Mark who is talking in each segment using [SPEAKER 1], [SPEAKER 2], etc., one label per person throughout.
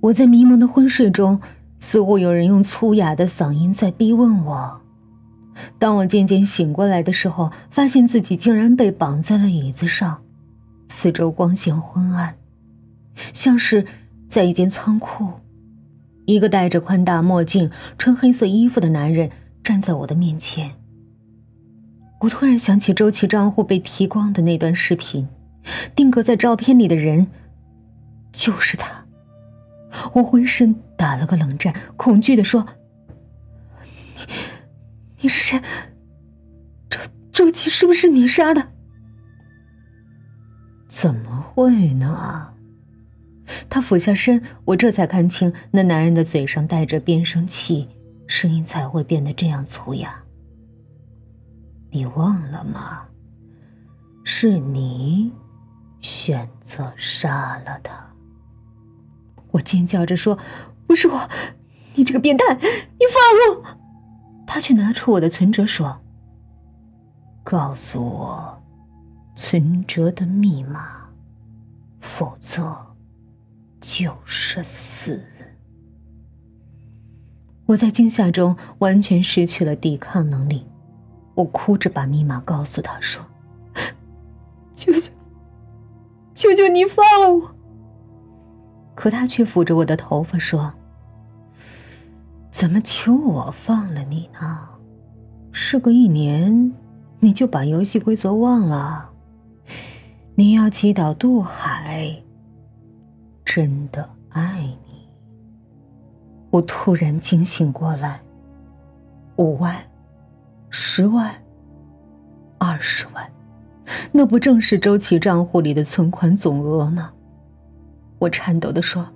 [SPEAKER 1] 我在迷蒙的昏睡中，似乎有人用粗哑的嗓音在逼问我。当我渐渐醒过来的时候，发现自己竟然被绑在了椅子上，四周光线昏暗，像是在一间仓库。一个戴着宽大墨镜、穿黑色衣服的男人站在我的面前。我突然想起周琦账户被提光的那段视频，定格在照片里的人就是他。我浑身打了个冷战，恐惧的说：“你，你是谁？周周琦是不是你杀的？”怎么会呢？他俯下身，我这才看清那男人的嘴上带着变声器，声音才会变得这样粗哑。你忘了吗？是你选择杀了他。我尖叫着说：“不是我，你这个变态，你放了我！”他却拿出我的存折说：“告诉我存折的密码，否则就是死。”我在惊吓中完全失去了抵抗能力，我哭着把密码告诉他说：“ 求求，求求你放了我！”可他却抚着我的头发说：“怎么求我放了你呢？事隔一年，你就把游戏规则忘了？你要祈祷渡海真的爱你？”我突然惊醒过来。五万，十万，二十万，那不正是周琦账户里的存款总额吗？我颤抖的说：“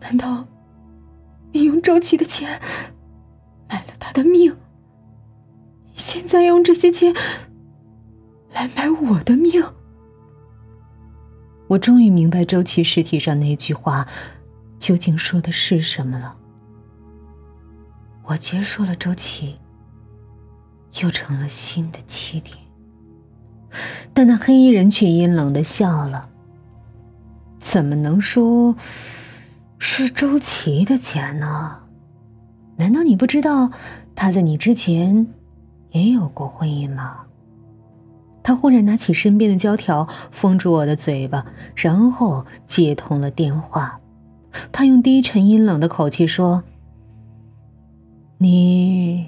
[SPEAKER 1] 难道你用周琦的钱买了他的命？你现在用这些钱来买我的命？”我终于明白周琦尸体上那句话究竟说的是什么了。我结束了周琦，又成了新的起点。但那黑衣人却阴冷的笑了。怎么能说是周琦的钱呢？难道你不知道他在你之前也有过婚姻吗？他忽然拿起身边的胶条封住我的嘴巴，然后接通了电话。他用低沉阴冷的口气说：“你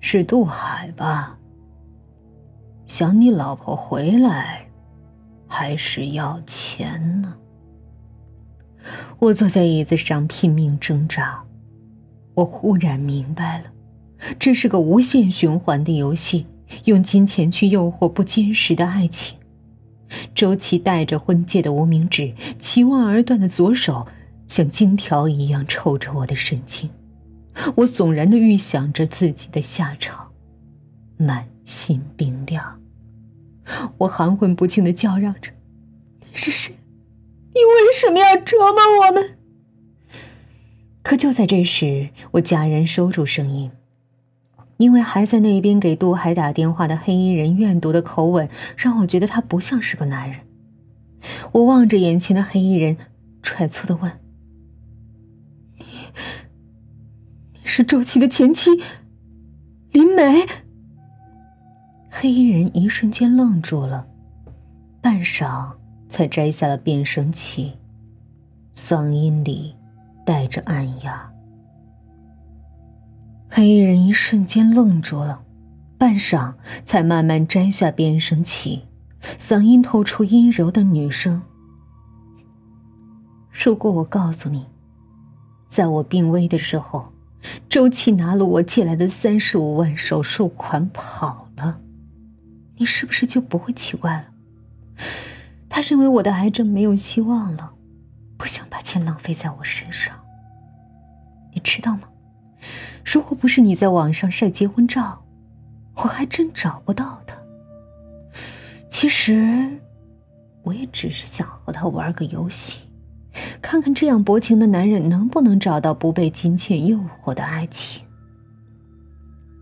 [SPEAKER 1] 是杜海吧？想你老婆回来，还是要钱呢？”我坐在椅子上拼命挣扎，我忽然明白了，这是个无限循环的游戏，用金钱去诱惑不坚实的爱情。周琦戴着婚戒的无名指，齐望而断的左手，像金条一样抽着我的神经。我悚然的预想着自己的下场，满心冰凉。我含混不清的叫嚷着：“是谁？”你为什么要折磨我们？可就在这时，我戛然收住声音，因为还在那边给杜海打电话的黑衣人怨毒的口吻，让我觉得他不像是个男人。我望着眼前的黑衣人，揣测的问：“你，你是周琦的前妻，林梅？”黑衣人一瞬间愣住了，半晌。才摘下了变声器，嗓音里带着暗哑。黑衣人一瞬间愣住了，半晌才慢慢摘下变声器，嗓音透出阴柔的女声：“如果我告诉你，在我病危的时候，周琦拿了我借来的三十五万手术款跑了，你是不是就不会奇怪了？”他认为我的癌症没有希望了，不想把钱浪费在我身上。你知道吗？如果不是你在网上晒结婚照，我还真找不到他。其实，我也只是想和他玩个游戏，看看这样薄情的男人能不能找到不被金钱诱惑的爱情。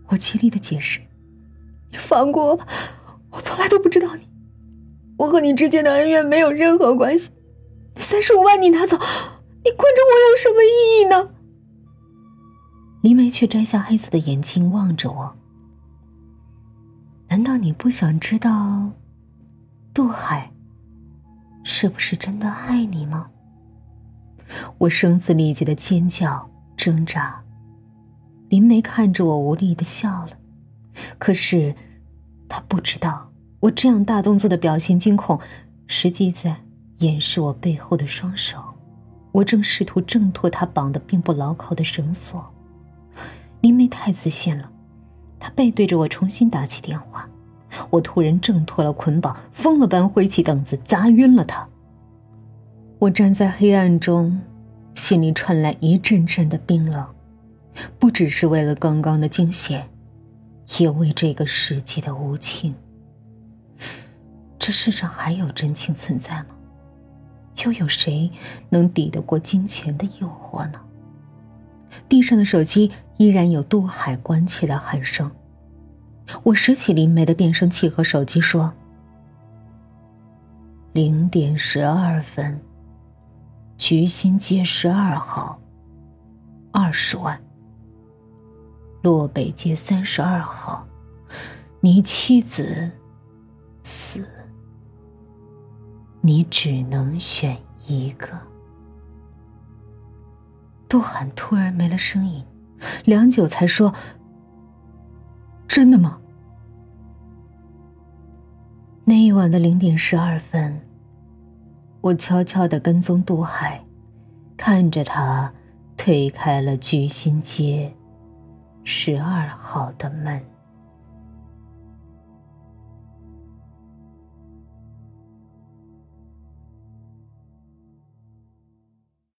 [SPEAKER 1] 我极力的解释：“你放过我吧，我从来都不知道你。”我和你之间的恩怨没有任何关系，那三十五万你拿走，你困着我有什么意义呢？林梅却摘下黑色的眼镜望着我。难道你不想知道，杜海是不是真的爱你吗？我声嘶力竭的尖叫挣扎。林梅看着我无力的笑了，可是她不知道我这样大动作的表现惊恐，实际在掩饰我背后的双手。我正试图挣脱他绑的并不牢靠的绳索。林梅太自信了，她背对着我重新打起电话。我突然挣脱了捆绑，疯了般挥起凳子砸晕了她。我站在黑暗中，心里传来一阵阵的冰冷。不只是为了刚刚的惊险，也为这个世界的无情。这世上还有真情存在吗？又有谁能抵得过金钱的诱惑呢？地上的手机依然有杜海关切的喊声。我拾起林梅的变声器和手机说：“零点十二分，菊心街十二号，二十万。”洛北街三十二号，你妻子死，你只能选一个。杜涵突然没了声音，良久才说：“真的吗？”那一晚的零点十二分，我悄悄的跟踪杜海，看着他推开了居心街。十二号的门。